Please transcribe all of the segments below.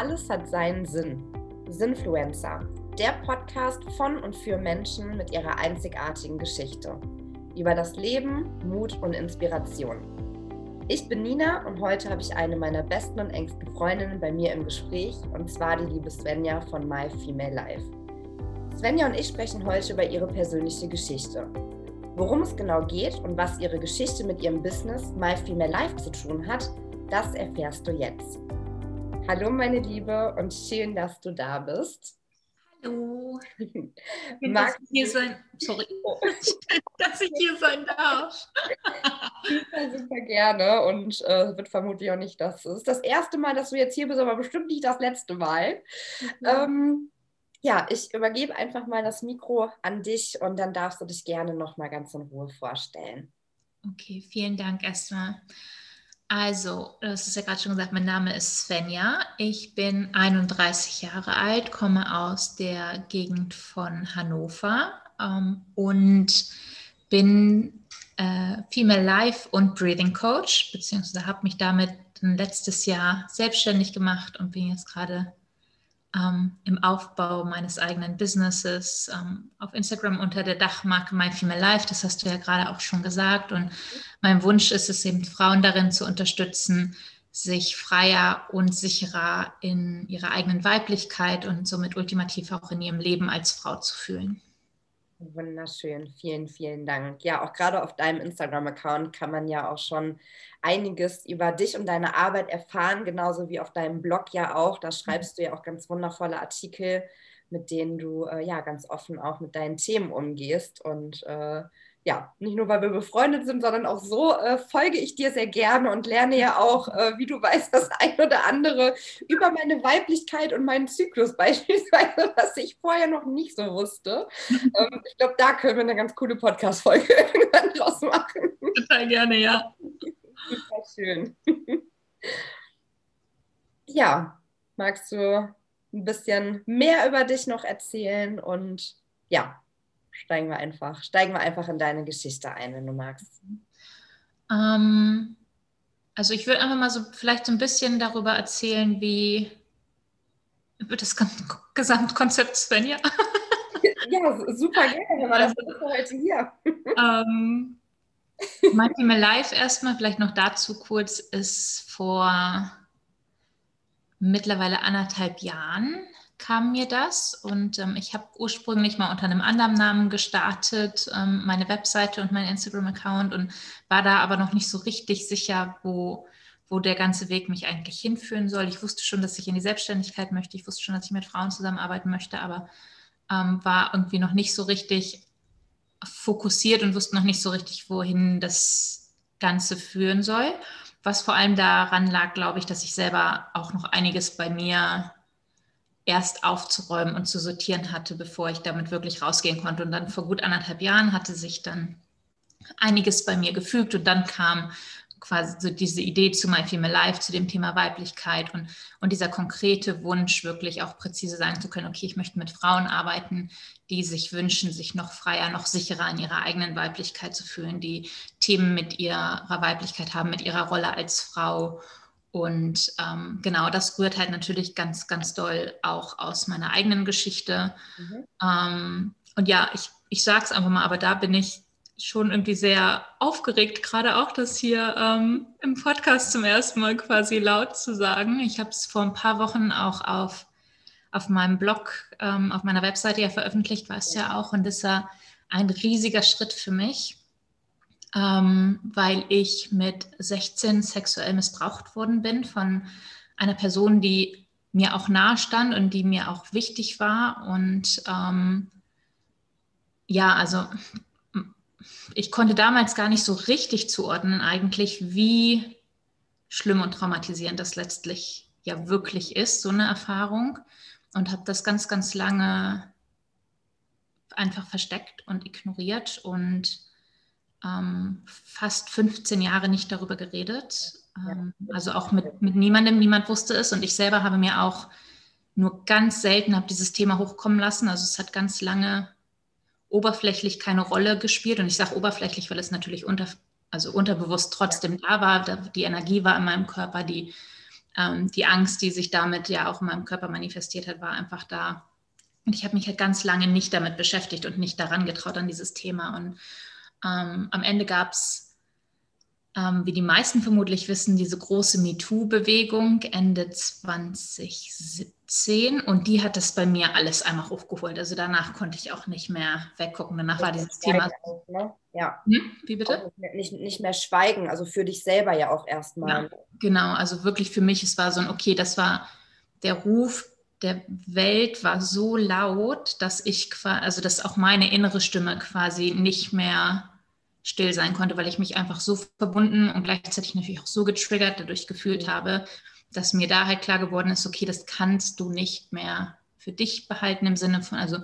Alles hat seinen Sinn. Sinfluencer, der Podcast von und für Menschen mit ihrer einzigartigen Geschichte. Über das Leben, Mut und Inspiration. Ich bin Nina und heute habe ich eine meiner besten und engsten Freundinnen bei mir im Gespräch und zwar die liebe Svenja von My Female Life. Svenja und ich sprechen heute über ihre persönliche Geschichte. Worum es genau geht und was ihre Geschichte mit ihrem Business My Female Life zu tun hat, das erfährst du jetzt. Hallo meine Liebe und schön, dass du da bist. Hallo. Magst dass ich hier sein, sorry, oh. dass ich hier sein darf. super, super gerne und äh, wird vermutlich auch nicht das. Es ist das erste Mal, dass du jetzt hier bist, aber bestimmt nicht das letzte Mal. Mhm. Ähm, ja, ich übergebe einfach mal das Mikro an dich und dann darfst du dich gerne noch mal ganz in Ruhe vorstellen. Okay, vielen Dank erstmal. Also, das ist ja gerade schon gesagt, mein Name ist Svenja. Ich bin 31 Jahre alt, komme aus der Gegend von Hannover ähm, und bin äh, Female Life und Breathing Coach, beziehungsweise habe mich damit letztes Jahr selbstständig gemacht und bin jetzt gerade ähm, im Aufbau meines eigenen Businesses ähm, auf Instagram unter der Dachmarke My Female Life. Das hast du ja gerade auch schon gesagt. Und mein Wunsch ist es eben, Frauen darin zu unterstützen, sich freier und sicherer in ihrer eigenen Weiblichkeit und somit ultimativ auch in ihrem Leben als Frau zu fühlen. Wunderschön, vielen, vielen Dank. Ja, auch gerade auf deinem Instagram-Account kann man ja auch schon einiges über dich und deine Arbeit erfahren, genauso wie auf deinem Blog ja auch. Da schreibst du ja auch ganz wundervolle Artikel, mit denen du äh, ja ganz offen auch mit deinen Themen umgehst. Und äh, ja, nicht nur, weil wir befreundet sind, sondern auch so äh, folge ich dir sehr gerne und lerne ja auch, äh, wie du weißt, das ein oder andere über meine Weiblichkeit und meinen Zyklus beispielsweise, was ich vorher noch nicht so wusste. ähm, ich glaube, da können wir eine ganz coole Podcast-Folge irgendwann draus machen. Total gerne, ja. Super schön. ja, magst du ein bisschen mehr über dich noch erzählen und ja, steigen wir einfach, steigen wir einfach in deine Geschichte ein, wenn du magst. Ähm, also ich würde einfach mal so vielleicht so ein bisschen darüber erzählen, wie über das Gesamtkonzept Svenja. ja, super gerne, weil das ist heute hier. Ähm, My Female Life erstmal, vielleicht noch dazu kurz, ist vor mittlerweile anderthalb Jahren kam mir das und ähm, ich habe ursprünglich mal unter einem anderen Namen gestartet, ähm, meine Webseite und mein Instagram-Account und war da aber noch nicht so richtig sicher, wo, wo der ganze Weg mich eigentlich hinführen soll. Ich wusste schon, dass ich in die Selbstständigkeit möchte, ich wusste schon, dass ich mit Frauen zusammenarbeiten möchte, aber ähm, war irgendwie noch nicht so richtig fokussiert und wusste noch nicht so richtig, wohin das Ganze führen soll. Was vor allem daran lag, glaube ich, dass ich selber auch noch einiges bei mir erst aufzuräumen und zu sortieren hatte, bevor ich damit wirklich rausgehen konnte. Und dann vor gut anderthalb Jahren hatte sich dann einiges bei mir gefügt und dann kam quasi so diese Idee zu My Female Life, zu dem Thema Weiblichkeit und, und dieser konkrete Wunsch, wirklich auch präzise sagen zu können, okay, ich möchte mit Frauen arbeiten, die sich wünschen, sich noch freier, noch sicherer in ihrer eigenen Weiblichkeit zu fühlen, die Themen mit ihrer Weiblichkeit haben, mit ihrer Rolle als Frau und ähm, genau, das rührt halt natürlich ganz, ganz doll auch aus meiner eigenen Geschichte. Mhm. Ähm, und ja, ich, ich sage es einfach mal, aber da bin ich schon irgendwie sehr aufgeregt, gerade auch das hier ähm, im Podcast zum ersten Mal quasi laut zu sagen. Ich habe es vor ein paar Wochen auch auf, auf meinem Blog, ähm, auf meiner Webseite ja veröffentlicht, weißt du ja auch. Und das war ein riesiger Schritt für mich ähm, weil ich mit 16 sexuell missbraucht worden bin von einer Person, die mir auch nahe stand und die mir auch wichtig war. Und ähm, ja, also ich konnte damals gar nicht so richtig zuordnen eigentlich, wie schlimm und traumatisierend das letztlich ja wirklich ist, so eine Erfahrung. Und habe das ganz, ganz lange einfach versteckt und ignoriert und ähm, fast 15 Jahre nicht darüber geredet. Ähm, also auch mit, mit niemandem, niemand wusste es. Und ich selber habe mir auch nur ganz selten habe dieses Thema hochkommen lassen. Also es hat ganz lange oberflächlich keine Rolle gespielt. Und ich sage oberflächlich, weil es natürlich unter, also unterbewusst trotzdem da war. Die Energie war in meinem Körper, die, ähm, die Angst, die sich damit ja auch in meinem Körper manifestiert hat, war einfach da. Und ich habe mich halt ganz lange nicht damit beschäftigt und nicht daran getraut an dieses Thema. Und ähm, am Ende gab es ähm, wie die meisten vermutlich wissen, diese große MeToo-Bewegung Ende 2017 und die hat das bei mir alles einmal hochgeholt. Also danach konnte ich auch nicht mehr weggucken. Danach war dieses Thema. Auch, ne? Ja. Hm? Wie bitte? Also nicht, nicht mehr schweigen, also für dich selber ja auch erstmal. Ja, genau, also wirklich für mich, es war so ein, okay, das war der Ruf der Welt war so laut, dass ich quasi, also dass auch meine innere Stimme quasi nicht mehr still sein konnte, weil ich mich einfach so verbunden und gleichzeitig natürlich auch so getriggert dadurch gefühlt habe, dass mir da halt klar geworden ist, okay, das kannst du nicht mehr für dich behalten im Sinne von, also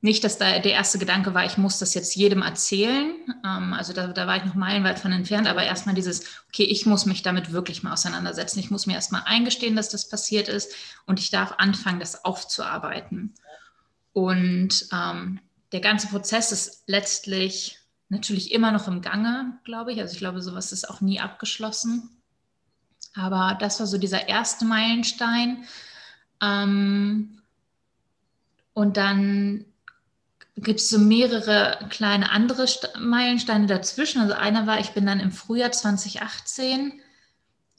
nicht, dass da der erste Gedanke war, ich muss das jetzt jedem erzählen. Ähm, also da, da, war ich noch meilenweit von entfernt, aber erstmal dieses, okay, ich muss mich damit wirklich mal auseinandersetzen. Ich muss mir erstmal eingestehen, dass das passiert ist und ich darf anfangen, das aufzuarbeiten. Und ähm, der ganze Prozess ist letztlich natürlich immer noch im Gange, glaube ich. Also ich glaube, sowas ist auch nie abgeschlossen. Aber das war so dieser erste Meilenstein. Ähm, und dann gibt es so mehrere kleine andere Meilensteine dazwischen. Also einer war, ich bin dann im Frühjahr 2018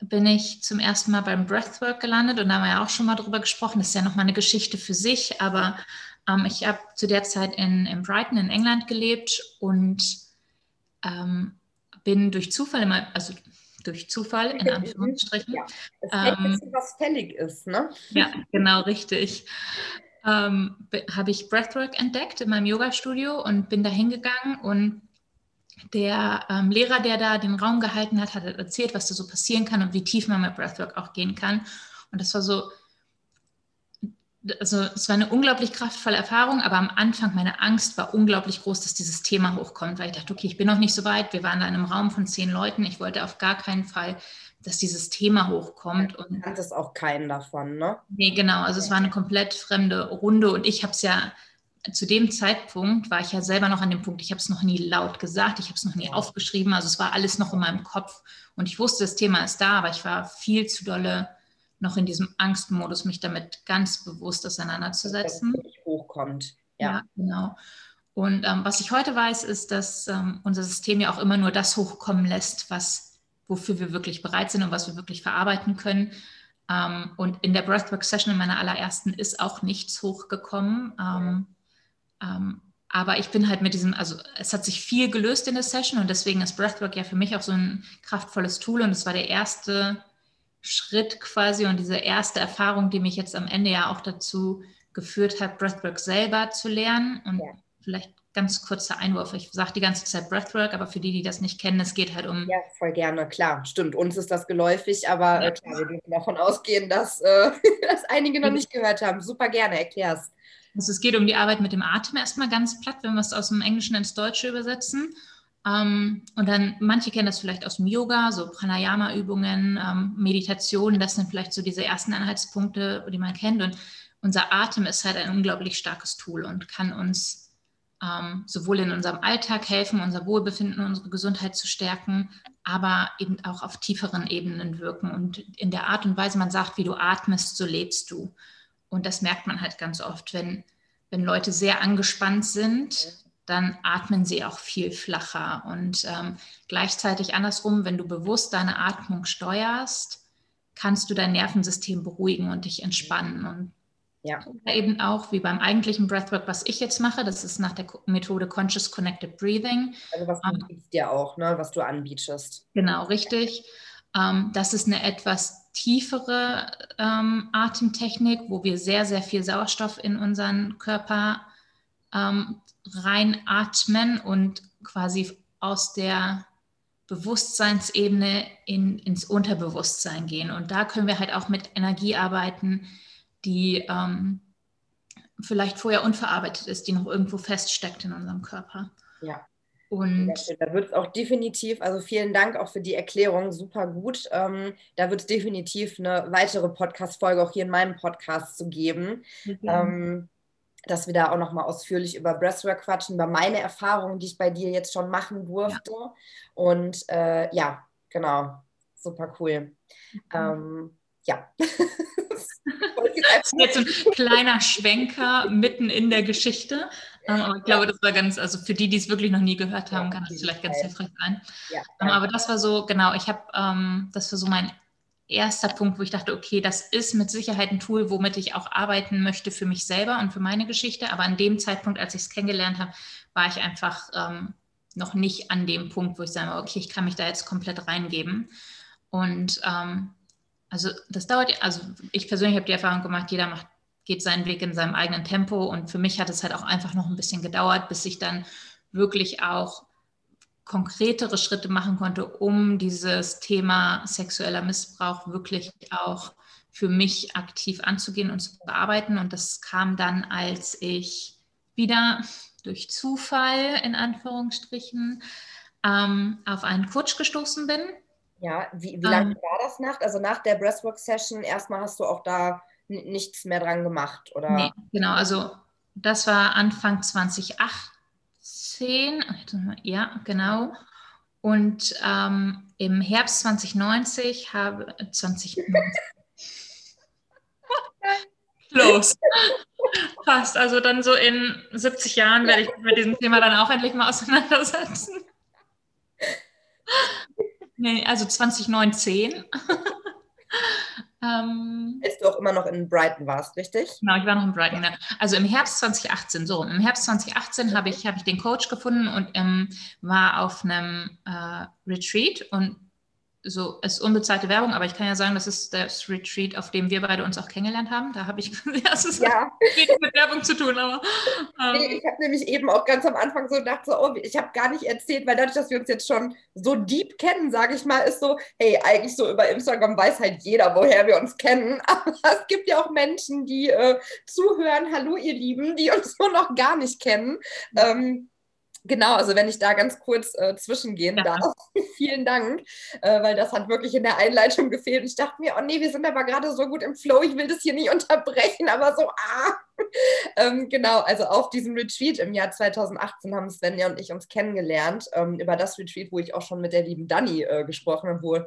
bin ich zum ersten Mal beim Breathwork gelandet und da haben wir ja auch schon mal drüber gesprochen. Das ist ja nochmal eine Geschichte für sich, aber ähm, ich habe zu der Zeit in, in, Brighton in England gelebt und ähm, bin durch Zufall immer, also durch Zufall in Anführungsstrichen. Ja, es ähm, was fällig ist, ne? Ja, genau, richtig. Ähm, habe ich Breathwork entdeckt in meinem Yoga-Studio und bin da hingegangen und der ähm, Lehrer, der da den Raum gehalten hat, hat erzählt, was da so passieren kann und wie tief man mit Breathwork auch gehen kann. Und das war so also es war eine unglaublich kraftvolle Erfahrung, aber am Anfang meine Angst war unglaublich groß, dass dieses Thema hochkommt, weil ich dachte, okay, ich bin noch nicht so weit. Wir waren da in einem Raum von zehn Leuten. Ich wollte auf gar keinen Fall, dass dieses Thema hochkommt. Ja, du kanntest auch keinen davon, ne? Nee, genau. Also es war eine komplett fremde Runde und ich habe es ja zu dem Zeitpunkt war ich ja selber noch an dem Punkt, ich habe es noch nie laut gesagt, ich habe es noch nie ja. aufgeschrieben, also es war alles noch in meinem Kopf und ich wusste, das Thema ist da, aber ich war viel zu dolle noch in diesem Angstmodus, mich damit ganz bewusst auseinanderzusetzen. Dass es hochkommt. Ja, ja genau. Und ähm, was ich heute weiß, ist, dass ähm, unser System ja auch immer nur das hochkommen lässt, was, wofür wir wirklich bereit sind und was wir wirklich verarbeiten können. Ähm, und in der Breathwork-Session in meiner allerersten ist auch nichts hochgekommen. Ähm, aber ich bin halt mit diesem, also es hat sich viel gelöst in der Session und deswegen ist Breathwork ja für mich auch so ein kraftvolles Tool und es war der erste Schritt quasi und diese erste Erfahrung, die mich jetzt am Ende ja auch dazu geführt hat, Breathwork selber zu lernen. Und ja. vielleicht ganz kurzer Einwurf. Ich sage die ganze Zeit Breathwork, aber für die, die das nicht kennen, es geht halt um. Ja, voll gerne, klar. Stimmt, uns ist das geläufig, aber äh, ja. klar, wir dürfen davon ausgehen, dass äh, das einige noch nicht gehört haben. Super gerne, erklär's. Also es geht um die Arbeit mit dem Atem erstmal ganz platt, wenn wir es aus dem Englischen ins Deutsche übersetzen. Ähm, und dann, manche kennen das vielleicht aus dem Yoga, so Pranayama-Übungen, ähm, Meditation, das sind vielleicht so diese ersten Anhaltspunkte, die man kennt. Und unser Atem ist halt ein unglaublich starkes Tool und kann uns ähm, sowohl in unserem Alltag helfen, unser Wohlbefinden, unsere Gesundheit zu stärken, aber eben auch auf tieferen Ebenen wirken. Und in der Art und Weise, man sagt, wie du atmest, so lebst du. Und das merkt man halt ganz oft, wenn, wenn Leute sehr angespannt sind, dann atmen sie auch viel flacher. Und ähm, gleichzeitig andersrum, wenn du bewusst deine Atmung steuerst, kannst du dein Nervensystem beruhigen und dich entspannen. Und ja. eben auch wie beim eigentlichen Breathwork, was ich jetzt mache, das ist nach der Methode Conscious Connected Breathing. Also was du ähm, ja auch, ne? was du anbietest. Genau, richtig. Ähm, das ist eine etwas tiefere ähm, Atemtechnik, wo wir sehr, sehr viel Sauerstoff in unseren Körper ähm, reinatmen und quasi aus der Bewusstseinsebene in, ins Unterbewusstsein gehen. Und da können wir halt auch mit Energie arbeiten, die ähm, vielleicht vorher unverarbeitet ist, die noch irgendwo feststeckt in unserem Körper. Ja. Und da wird es auch definitiv, also vielen Dank auch für die Erklärung, super gut. Ähm, da wird es definitiv eine weitere Podcast-Folge auch hier in meinem Podcast zu geben. Mhm. Ähm, dass wir da auch nochmal ausführlich über Breathwork quatschen, über meine Erfahrungen, die ich bei dir jetzt schon machen durfte. Ja. Und äh, ja, genau, super cool. Mhm. Ähm, ja. das ist jetzt ein kleiner Schwenker mitten in der Geschichte. Ähm, aber ich glaube, das war ganz, also für die, die es wirklich noch nie gehört haben, kann das vielleicht ganz hilfreich sein. Ähm, aber das war so, genau, ich habe, ähm, das war so mein erster Punkt, wo ich dachte, okay, das ist mit Sicherheit ein Tool, womit ich auch arbeiten möchte für mich selber und für meine Geschichte. Aber an dem Zeitpunkt, als ich es kennengelernt habe, war ich einfach ähm, noch nicht an dem Punkt, wo ich sage, okay, ich kann mich da jetzt komplett reingeben. Und ähm, also das dauert, also ich persönlich habe die Erfahrung gemacht, jeder macht, geht seinen Weg in seinem eigenen Tempo. Und für mich hat es halt auch einfach noch ein bisschen gedauert, bis ich dann wirklich auch konkretere Schritte machen konnte, um dieses Thema sexueller Missbrauch wirklich auch für mich aktiv anzugehen und zu bearbeiten. Und das kam dann, als ich wieder durch Zufall in Anführungsstrichen ähm, auf einen Coach gestoßen bin. Ja, wie, wie lange ähm, war das nach? Also nach der Breastwork-Session erstmal hast du auch da nichts mehr dran gemacht, oder? Nee, genau. Also das war Anfang 2018 2018, ja, genau. Und ähm, im Herbst 2090 habe 2090. Los. Fast. Also dann so in 70 Jahren werde ich mich mit diesem Thema dann auch endlich mal auseinandersetzen. Nee, also 2019 ähm, Als du auch immer noch in Brighton warst, richtig? Genau, ich war noch in Brighton. Ja. Also im Herbst 2018, so. Im Herbst 2018 habe ich, hab ich den Coach gefunden und ähm, war auf einem äh, Retreat und so, es ist unbezahlte Werbung, aber ich kann ja sagen, das ist das Retreat, auf dem wir beide uns auch kennengelernt haben. Da habe ich, das ist ja. mit Werbung zu tun, aber. Ähm. Nee, ich habe nämlich eben auch ganz am Anfang so gedacht, so, oh, ich habe gar nicht erzählt, weil dadurch, dass wir uns jetzt schon so deep kennen, sage ich mal, ist so, hey, eigentlich so über Instagram weiß halt jeder, woher wir uns kennen. Aber es gibt ja auch Menschen, die äh, zuhören, hallo ihr Lieben, die uns so noch gar nicht kennen. Ähm, Genau, also wenn ich da ganz kurz äh, zwischengehen ja. darf, vielen Dank, äh, weil das hat wirklich in der Einleitung gefehlt. Ich dachte mir, oh nee, wir sind aber gerade so gut im Flow, ich will das hier nicht unterbrechen, aber so, ah. ähm, genau, also auf diesem Retreat im Jahr 2018 haben Svenja und ich uns kennengelernt, ähm, über das Retreat, wo ich auch schon mit der lieben Dani äh, gesprochen habe, wo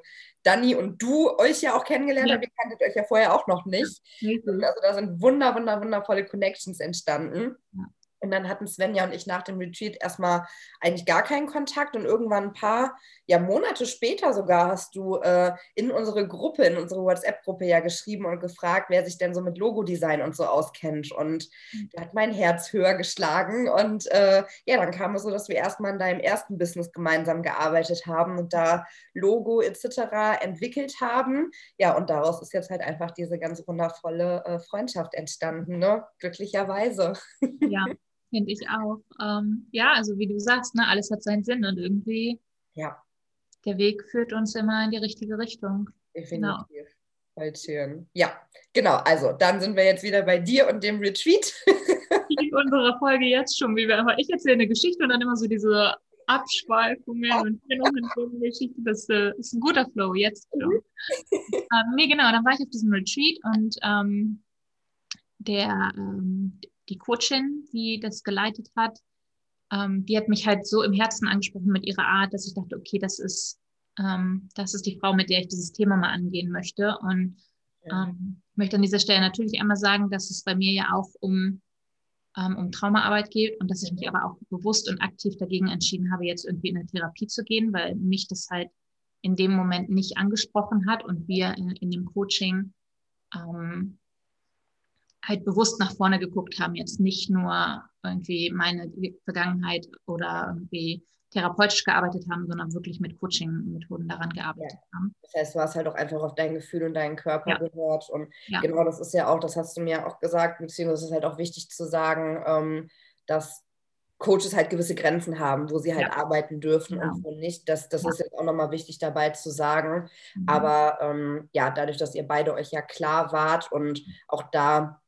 Dani und du euch ja auch kennengelernt ja. habt. Ihr kanntet euch ja vorher auch noch nicht. Ja. Also da sind wunder, wunder, wundervolle Connections entstanden. Ja. Und dann hatten Svenja und ich nach dem Retreat erstmal eigentlich gar keinen Kontakt. Und irgendwann ein paar, ja, Monate später sogar hast du äh, in unsere Gruppe, in unsere WhatsApp-Gruppe ja geschrieben und gefragt, wer sich denn so mit Logodesign und so auskennt. Und mhm. da hat mein Herz höher geschlagen. Und äh, ja, dann kam es so, dass wir erstmal in deinem ersten Business gemeinsam gearbeitet haben und da Logo etc. entwickelt haben. Ja, und daraus ist jetzt halt einfach diese ganz wundervolle äh, Freundschaft entstanden, ne? Glücklicherweise. Ja. Finde ich auch. Ähm, ja, also wie du sagst, ne, alles hat seinen Sinn und irgendwie ja. der Weg führt uns immer in die richtige Richtung. Definitiv. Genau. Schön. Ja, genau. Also dann sind wir jetzt wieder bei dir und dem Retreat. In unserer Folge jetzt schon, wie wir aber ich erzähle eine Geschichte und dann immer so diese Abschweifungen und Geschichte. Das äh, ist ein guter Flow jetzt. Mhm. ähm, nee, genau, dann war ich auf diesem Retreat und ähm, der, ähm, die Coachin, die das geleitet hat, ähm, die hat mich halt so im Herzen angesprochen mit ihrer Art, dass ich dachte, okay, das ist, ähm, das ist die Frau, mit der ich dieses Thema mal angehen möchte. Und ja. ähm, möchte an dieser Stelle natürlich einmal sagen, dass es bei mir ja auch um, ähm, um Traumaarbeit geht und dass ich mich aber auch bewusst und aktiv dagegen entschieden habe, jetzt irgendwie in eine Therapie zu gehen, weil mich das halt in dem Moment nicht angesprochen hat und wir in, in dem Coaching ähm, halt bewusst nach vorne geguckt haben, jetzt nicht nur irgendwie meine Vergangenheit oder irgendwie therapeutisch gearbeitet haben, sondern wirklich mit Coaching-Methoden daran gearbeitet ja. haben. Das heißt, du hast halt auch einfach auf dein Gefühl und deinen Körper ja. gehört. Und ja. genau das ist ja auch, das hast du mir auch gesagt, beziehungsweise es ist halt auch wichtig zu sagen, ähm, dass Coaches halt gewisse Grenzen haben, wo sie halt arbeiten dürfen ja. und wo nicht. Das, das ist jetzt auch nochmal wichtig dabei zu sagen. Mhm. Aber ähm, ja, dadurch, dass ihr beide euch ja klar wart und auch da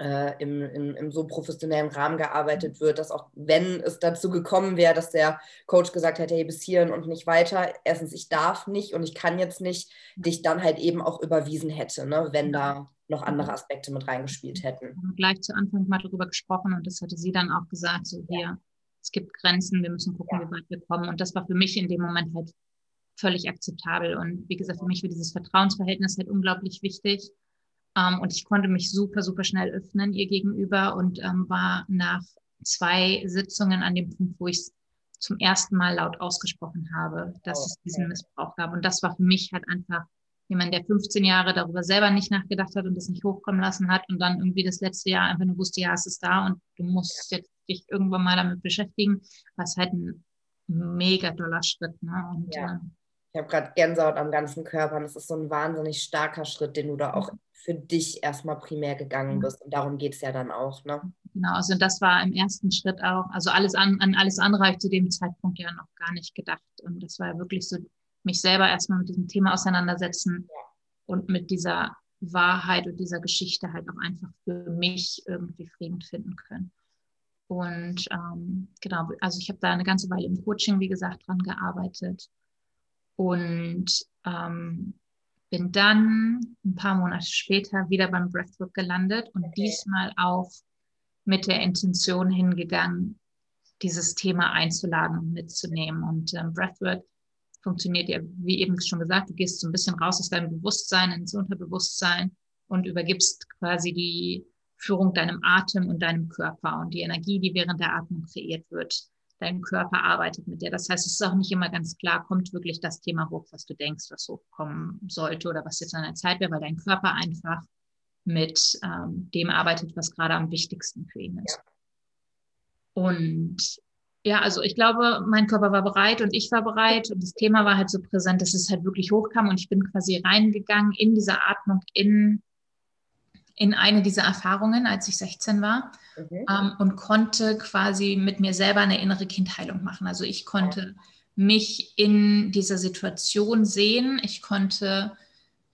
äh, im, im, im, so professionellen Rahmen gearbeitet wird, dass auch wenn es dazu gekommen wäre, dass der Coach gesagt hätte, hey, bis hierhin und nicht weiter, erstens, ich darf nicht und ich kann jetzt nicht, dich dann halt eben auch überwiesen hätte, ne, wenn da noch andere Aspekte mit reingespielt hätten. Wir haben gleich zu Anfang mal darüber gesprochen und das hatte sie dann auch gesagt, so hier, ja. es gibt Grenzen, wir müssen gucken, ja. wie weit wir kommen. Und das war für mich in dem Moment halt völlig akzeptabel. Und wie gesagt, für mich war dieses Vertrauensverhältnis halt unglaublich wichtig. Ähm, und ich konnte mich super, super schnell öffnen ihr gegenüber und ähm, war nach zwei Sitzungen an dem Punkt, wo ich es zum ersten Mal laut ausgesprochen habe, dass oh, okay. es diesen Missbrauch gab. Und das war für mich halt einfach jemand, der 15 Jahre darüber selber nicht nachgedacht hat und das nicht hochkommen lassen hat und dann irgendwie das letzte Jahr einfach nur wusste, ja, es ist da und du musst jetzt dich irgendwann mal damit beschäftigen, was halt ein mega doller Schritt. Ne? Und, ja. äh, ich habe gerade Gänsehaut am ganzen Körper und es ist so ein wahnsinnig starker Schritt, den du da auch für dich erstmal primär gegangen bist. Und darum geht es ja dann auch. Ne? Genau, also das war im ersten Schritt auch, also alles an, an alles andere habe ich zu dem Zeitpunkt ja noch gar nicht gedacht. Und das war ja wirklich so, mich selber erstmal mit diesem Thema auseinandersetzen ja. und mit dieser Wahrheit und dieser Geschichte halt auch einfach für mich irgendwie Frieden finden können. Und ähm, genau, also ich habe da eine ganze Weile im Coaching, wie gesagt, dran gearbeitet und ähm, bin dann ein paar Monate später wieder beim Breathwork gelandet und okay. diesmal auch mit der Intention hingegangen, dieses Thema einzuladen und mitzunehmen. Und ähm, Breathwork funktioniert ja, wie eben schon gesagt, du gehst so ein bisschen raus aus deinem Bewusstsein ins Unterbewusstsein und übergibst quasi die Führung deinem Atem und deinem Körper und die Energie, die während der Atmung kreiert wird, dein Körper arbeitet mit dir. Das heißt, es ist auch nicht immer ganz klar, kommt wirklich das Thema hoch, was du denkst, was hochkommen sollte oder was jetzt an der Zeit wäre, weil dein Körper einfach mit ähm, dem arbeitet, was gerade am wichtigsten für ihn ist. Und ja, also ich glaube, mein Körper war bereit und ich war bereit und das Thema war halt so präsent, dass es halt wirklich hochkam und ich bin quasi reingegangen in diese Atmung, in in eine dieser Erfahrungen, als ich 16 war mhm. ähm, und konnte quasi mit mir selber eine innere Kindheilung machen. Also ich konnte mich in dieser Situation sehen. Ich konnte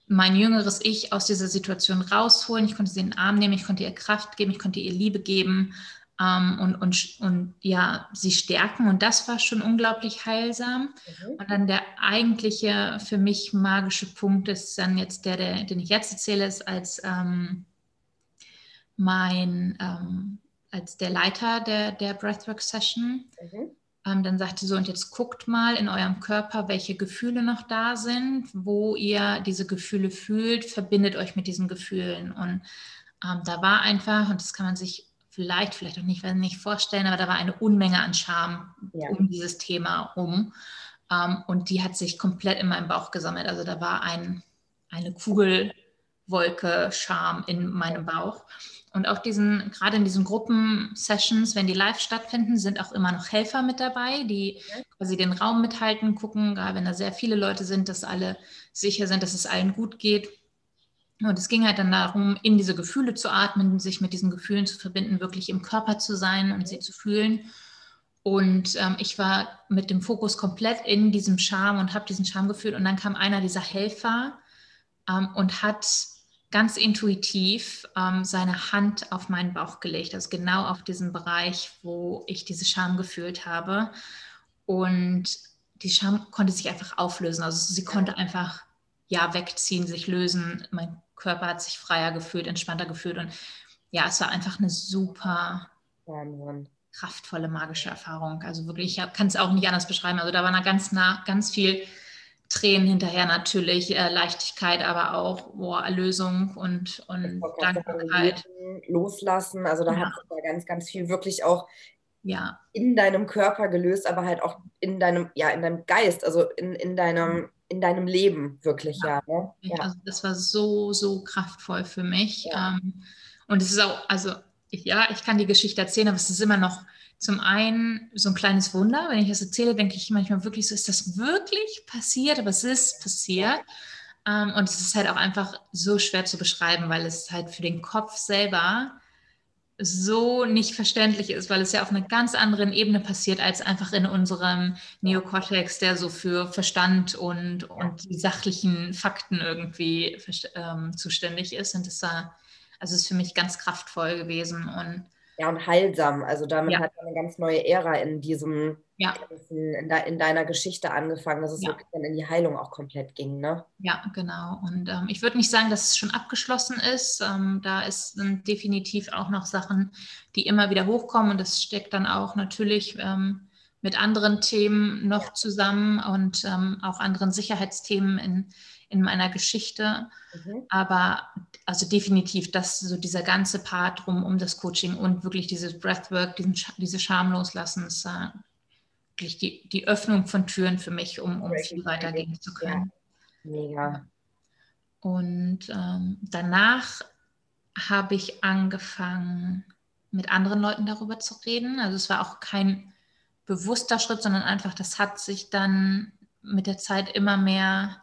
mein jüngeres Ich aus dieser Situation rausholen. Ich konnte sie in den Arm nehmen. Ich konnte ihr Kraft geben. Ich konnte ihr Liebe geben ähm, und, und, und ja, sie stärken. Und das war schon unglaublich heilsam. Mhm. Und dann der eigentliche für mich magische Punkt ist dann jetzt der, der den ich jetzt erzähle, ist als ähm, mein, ähm, als der Leiter der, der Breathwork-Session, mhm. ähm, dann sagte so, und jetzt guckt mal in eurem Körper, welche Gefühle noch da sind, wo ihr diese Gefühle fühlt, verbindet euch mit diesen Gefühlen. Und ähm, da war einfach, und das kann man sich vielleicht, vielleicht auch nicht, nicht vorstellen, aber da war eine Unmenge an Scham ja. um dieses Thema um. Um, ähm, und die hat sich komplett in meinem Bauch gesammelt. Also da war ein, eine Kugelwolke Scham in meinem Bauch. Und auch diesen, gerade in diesen Gruppensessions, wenn die live stattfinden, sind auch immer noch Helfer mit dabei, die quasi den Raum mithalten, gucken, gerade wenn da sehr viele Leute sind, dass alle sicher sind, dass es allen gut geht. Und es ging halt dann darum, in diese Gefühle zu atmen, sich mit diesen Gefühlen zu verbinden, wirklich im Körper zu sein und sie zu fühlen. Und ähm, ich war mit dem Fokus komplett in diesem Charme und habe diesen Charme gefühlt. Und dann kam einer dieser Helfer ähm, und hat ganz intuitiv ähm, seine Hand auf meinen Bauch gelegt, also genau auf diesen Bereich, wo ich diese Scham gefühlt habe. Und die Scham konnte sich einfach auflösen. Also sie konnte einfach ja wegziehen, sich lösen. Mein Körper hat sich freier gefühlt, entspannter gefühlt. Und ja, es war einfach eine super Wahnsinn. kraftvolle, magische Erfahrung. Also wirklich, ich kann es auch nicht anders beschreiben. Also da war ganz nah, ganz viel Tränen hinterher natürlich, äh, Leichtigkeit, aber auch boah, Erlösung und, und Dankbarkeit. Loslassen, also da ja. hat sich da ganz, ganz viel wirklich auch ja. in deinem Körper gelöst, aber halt auch in deinem, ja, in deinem Geist, also in, in deinem in deinem Leben wirklich, ja. ja, ne? ja. Also das war so, so kraftvoll für mich. Ja. Ähm, und es ist auch, also ja, ich kann die Geschichte erzählen, aber es ist immer noch zum einen so ein kleines Wunder. Wenn ich das erzähle, denke ich manchmal wirklich so, ist das wirklich passiert? Aber es ist passiert. Ähm, und es ist halt auch einfach so schwer zu beschreiben, weil es halt für den Kopf selber so nicht verständlich ist, weil es ja auf einer ganz anderen Ebene passiert als einfach in unserem Neokortex, der so für Verstand und, und die sachlichen Fakten irgendwie ähm, zuständig ist. Und das war, also ist für mich ganz kraftvoll gewesen und ja, und heilsam. Also damit ja. hat eine ganz neue Ära in diesem, ja. in, in, deiner Geschichte angefangen, dass es ja. wirklich dann in die Heilung auch komplett ging, ne? Ja, genau. Und ähm, ich würde nicht sagen, dass es schon abgeschlossen ist. Ähm, da ist, sind definitiv auch noch Sachen, die immer wieder hochkommen und das steckt dann auch natürlich ähm, mit anderen Themen noch zusammen und ähm, auch anderen Sicherheitsthemen in, in meiner Geschichte. Mhm. Aber also definitiv, dass so dieser ganze Part rum um das Coaching und wirklich dieses Breathwork, diesen, diese Scham loslassen, ist äh, wirklich die, die Öffnung von Türen für mich, um, um viel weitergehen zu können. Ja. Mega. Und ähm, danach habe ich angefangen, mit anderen Leuten darüber zu reden. Also es war auch kein bewusster Schritt, sondern einfach, das hat sich dann mit der Zeit immer mehr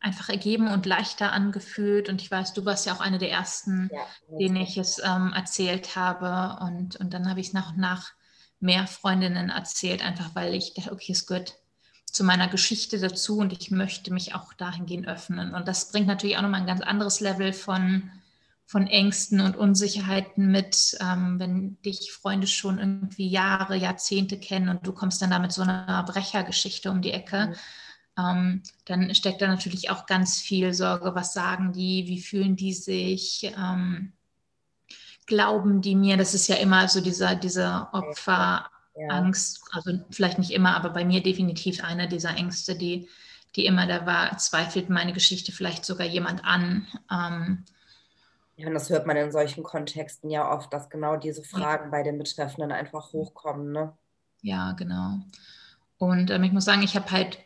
einfach ergeben und leichter angefühlt. Und ich weiß, du warst ja auch eine der ersten, ja, denen ich es ähm, erzählt habe. Und, und dann habe ich es nach und nach mehr Freundinnen erzählt, einfach weil ich dachte, okay, es gehört zu meiner Geschichte dazu und ich möchte mich auch dahingehend öffnen. Und das bringt natürlich auch nochmal ein ganz anderes Level von, von Ängsten und Unsicherheiten mit, ähm, wenn dich Freunde schon irgendwie Jahre, Jahrzehnte kennen und du kommst dann da mit so einer Brechergeschichte um die Ecke. Mhm. Ähm, dann steckt da natürlich auch ganz viel Sorge, was sagen die, wie fühlen die sich, ähm, glauben die mir, das ist ja immer so dieser, dieser Opferangst, also vielleicht nicht immer, aber bei mir definitiv eine dieser Ängste, die, die immer da war, zweifelt meine Geschichte vielleicht sogar jemand an. Ähm, ja, und das hört man in solchen Kontexten ja oft, dass genau diese Fragen ja. bei den Betreffenden einfach hochkommen. Ne? Ja, genau. Und ähm, ich muss sagen, ich habe halt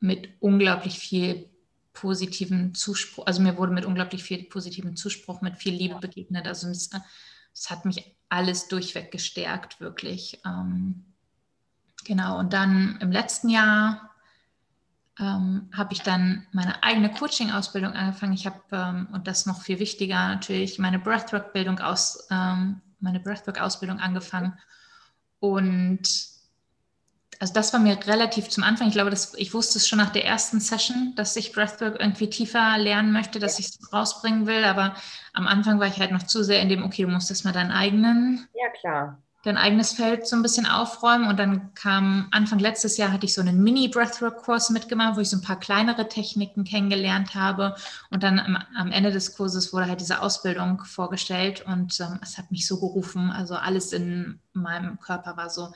mit unglaublich viel positiven Zuspruch, also mir wurde mit unglaublich viel positiven Zuspruch, mit viel Liebe begegnet. Also es, es hat mich alles durchweg gestärkt, wirklich. Ähm, genau, und dann im letzten Jahr ähm, habe ich dann meine eigene Coaching-Ausbildung angefangen. Ich habe, ähm, und das noch viel wichtiger natürlich, meine Breathwork-Bildung aus, ähm, meine Breathwork-Ausbildung angefangen. Und also das war mir relativ zum Anfang. Ich glaube, das, ich wusste es schon nach der ersten Session, dass ich Breathwork irgendwie tiefer lernen möchte, dass ja. ich es rausbringen will. Aber am Anfang war ich halt noch zu sehr in dem, okay, du musst das mal deinen eigenen, ja, klar. dein eigenes Feld so ein bisschen aufräumen. Und dann kam Anfang letztes Jahr hatte ich so einen Mini-Breathwork-Kurs mitgemacht, wo ich so ein paar kleinere Techniken kennengelernt habe. Und dann am, am Ende des Kurses wurde halt diese Ausbildung vorgestellt und ähm, es hat mich so gerufen. Also alles in meinem Körper war so,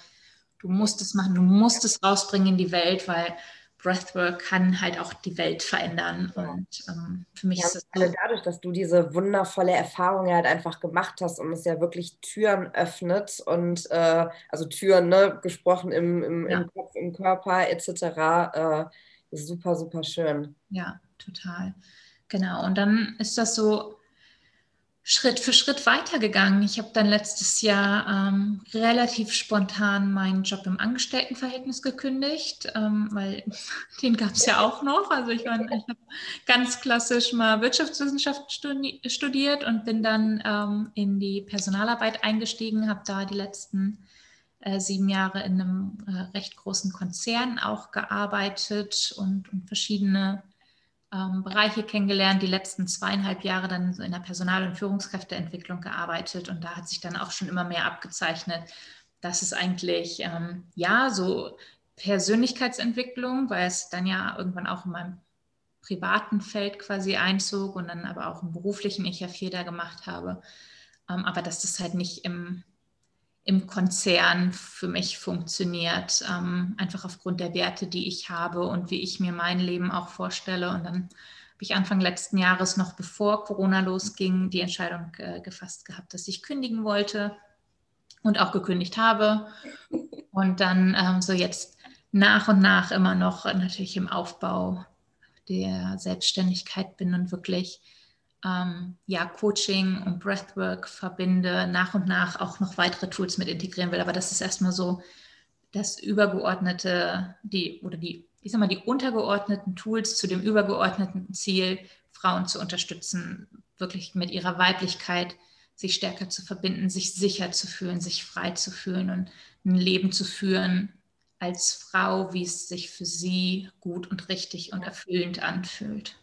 Du musst es machen, du musst es rausbringen in die Welt, weil Breathwork kann halt auch die Welt verändern. Und ähm, für mich ja, ist es. Also dadurch, dass du diese wundervolle Erfahrung halt einfach gemacht hast und es ja wirklich Türen öffnet und äh, also Türen, ne, gesprochen im, im, ja. im Kopf, im Körper etc. Äh, ist super, super schön. Ja, total. Genau. Und dann ist das so Schritt für Schritt weitergegangen. Ich habe dann letztes Jahr ähm, relativ spontan meinen Job im Angestelltenverhältnis gekündigt, ähm, weil den gab es ja auch noch. Also ich, ich habe ganz klassisch mal Wirtschaftswissenschaften studi studiert und bin dann ähm, in die Personalarbeit eingestiegen, habe da die letzten äh, sieben Jahre in einem äh, recht großen Konzern auch gearbeitet und, und verschiedene ähm, Bereiche kennengelernt, die letzten zweieinhalb Jahre dann so in der Personal- und Führungskräfteentwicklung gearbeitet. Und da hat sich dann auch schon immer mehr abgezeichnet, dass es eigentlich, ähm, ja, so Persönlichkeitsentwicklung, weil es dann ja irgendwann auch in meinem privaten Feld quasi einzog und dann aber auch im beruflichen ich ja viel da gemacht habe, ähm, aber dass das halt nicht im im Konzern für mich funktioniert, ähm, einfach aufgrund der Werte, die ich habe und wie ich mir mein Leben auch vorstelle. Und dann habe ich Anfang letzten Jahres, noch bevor Corona losging, die Entscheidung äh, gefasst gehabt, dass ich kündigen wollte und auch gekündigt habe. Und dann ähm, so jetzt nach und nach immer noch natürlich im Aufbau der Selbstständigkeit bin und wirklich ähm, ja, Coaching und Breathwork verbinde, nach und nach auch noch weitere Tools mit integrieren will. Aber das ist erstmal so das übergeordnete, die oder die, ich sag mal, die untergeordneten Tools zu dem übergeordneten Ziel, Frauen zu unterstützen, wirklich mit ihrer Weiblichkeit sich stärker zu verbinden, sich sicher zu fühlen, sich frei zu fühlen und ein Leben zu führen als Frau, wie es sich für sie gut und richtig und erfüllend anfühlt.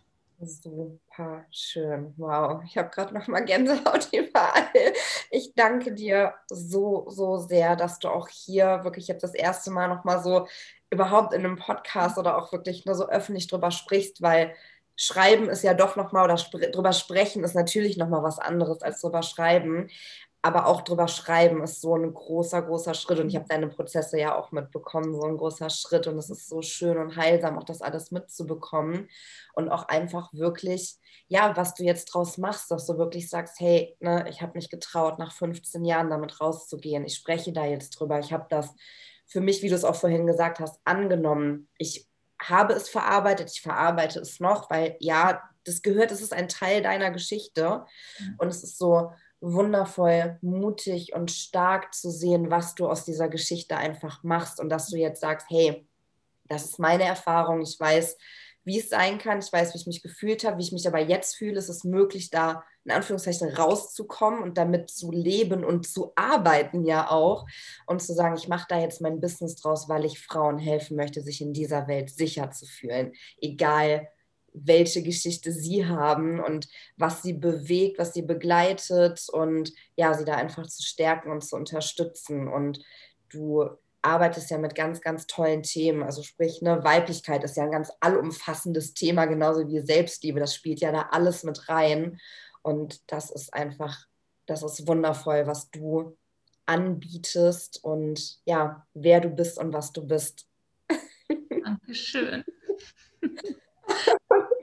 Super schön. Wow, ich habe gerade noch mal Gänsehaut überall. Ich danke dir so, so sehr, dass du auch hier wirklich jetzt das erste Mal noch mal so überhaupt in einem Podcast oder auch wirklich nur so öffentlich drüber sprichst, weil Schreiben ist ja doch noch mal oder drüber sprechen ist natürlich noch mal was anderes als drüber schreiben. Aber auch drüber schreiben ist so ein großer, großer Schritt. Und ich habe deine Prozesse ja auch mitbekommen, so ein großer Schritt. Und es ist so schön und heilsam, auch das alles mitzubekommen. Und auch einfach wirklich, ja, was du jetzt draus machst, dass du wirklich sagst, hey, ne, ich habe mich getraut, nach 15 Jahren damit rauszugehen. Ich spreche da jetzt drüber. Ich habe das für mich, wie du es auch vorhin gesagt hast, angenommen. Ich habe es verarbeitet, ich verarbeite es noch, weil ja, das gehört, es ist ein Teil deiner Geschichte. Und es ist so, wundervoll, mutig und stark zu sehen, was du aus dieser Geschichte einfach machst und dass du jetzt sagst, hey, das ist meine Erfahrung, ich weiß, wie es sein kann, ich weiß, wie ich mich gefühlt habe, wie ich mich aber jetzt fühle, es ist möglich, da in Anführungszeichen rauszukommen und damit zu leben und zu arbeiten ja auch und zu sagen, ich mache da jetzt mein Business draus, weil ich Frauen helfen möchte, sich in dieser Welt sicher zu fühlen, egal welche Geschichte sie haben und was sie bewegt, was sie begleitet und ja, sie da einfach zu stärken und zu unterstützen. Und du arbeitest ja mit ganz, ganz tollen Themen. Also sprich, ne, Weiblichkeit ist ja ein ganz allumfassendes Thema, genauso wie Selbstliebe. Das spielt ja da alles mit rein. Und das ist einfach, das ist wundervoll, was du anbietest und ja, wer du bist und was du bist. Dankeschön.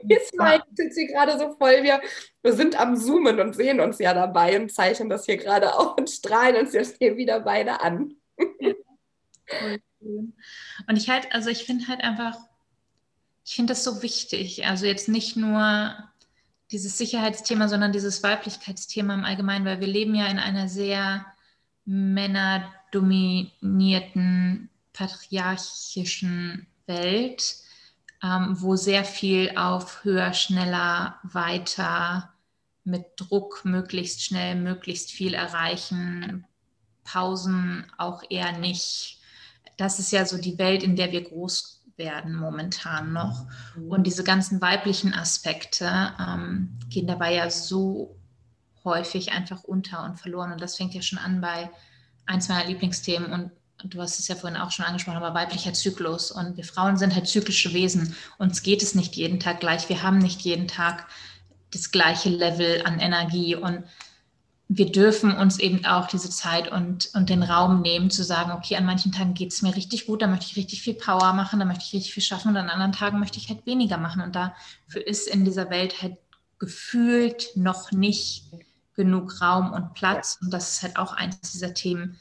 Jetzt sind sie gerade so voll. Wir, wir sind am Zoomen und sehen uns ja dabei und zeichnen das hier gerade auf und strahlen uns jetzt hier wieder beide an. Und ich halt, also ich finde halt einfach, ich finde das so wichtig. Also jetzt nicht nur dieses Sicherheitsthema, sondern dieses Weiblichkeitsthema im Allgemeinen, weil wir leben ja in einer sehr männerdominierten, patriarchischen Welt ähm, wo sehr viel auf höher, schneller, weiter mit Druck möglichst schnell, möglichst viel erreichen, Pausen auch eher nicht. Das ist ja so die Welt, in der wir groß werden momentan noch. Mhm. Und diese ganzen weiblichen Aspekte ähm, gehen dabei ja so häufig einfach unter und verloren. Und das fängt ja schon an bei eins meiner Lieblingsthemen und du hast es ja vorhin auch schon angesprochen, aber weiblicher Zyklus. Und wir Frauen sind halt zyklische Wesen. Uns geht es nicht jeden Tag gleich. Wir haben nicht jeden Tag das gleiche Level an Energie. Und wir dürfen uns eben auch diese Zeit und, und den Raum nehmen, zu sagen, okay, an manchen Tagen geht es mir richtig gut, da möchte ich richtig viel Power machen, da möchte ich richtig viel schaffen und an anderen Tagen möchte ich halt weniger machen. Und dafür ist in dieser Welt halt gefühlt noch nicht genug Raum und Platz. Und das ist halt auch eines dieser Themen,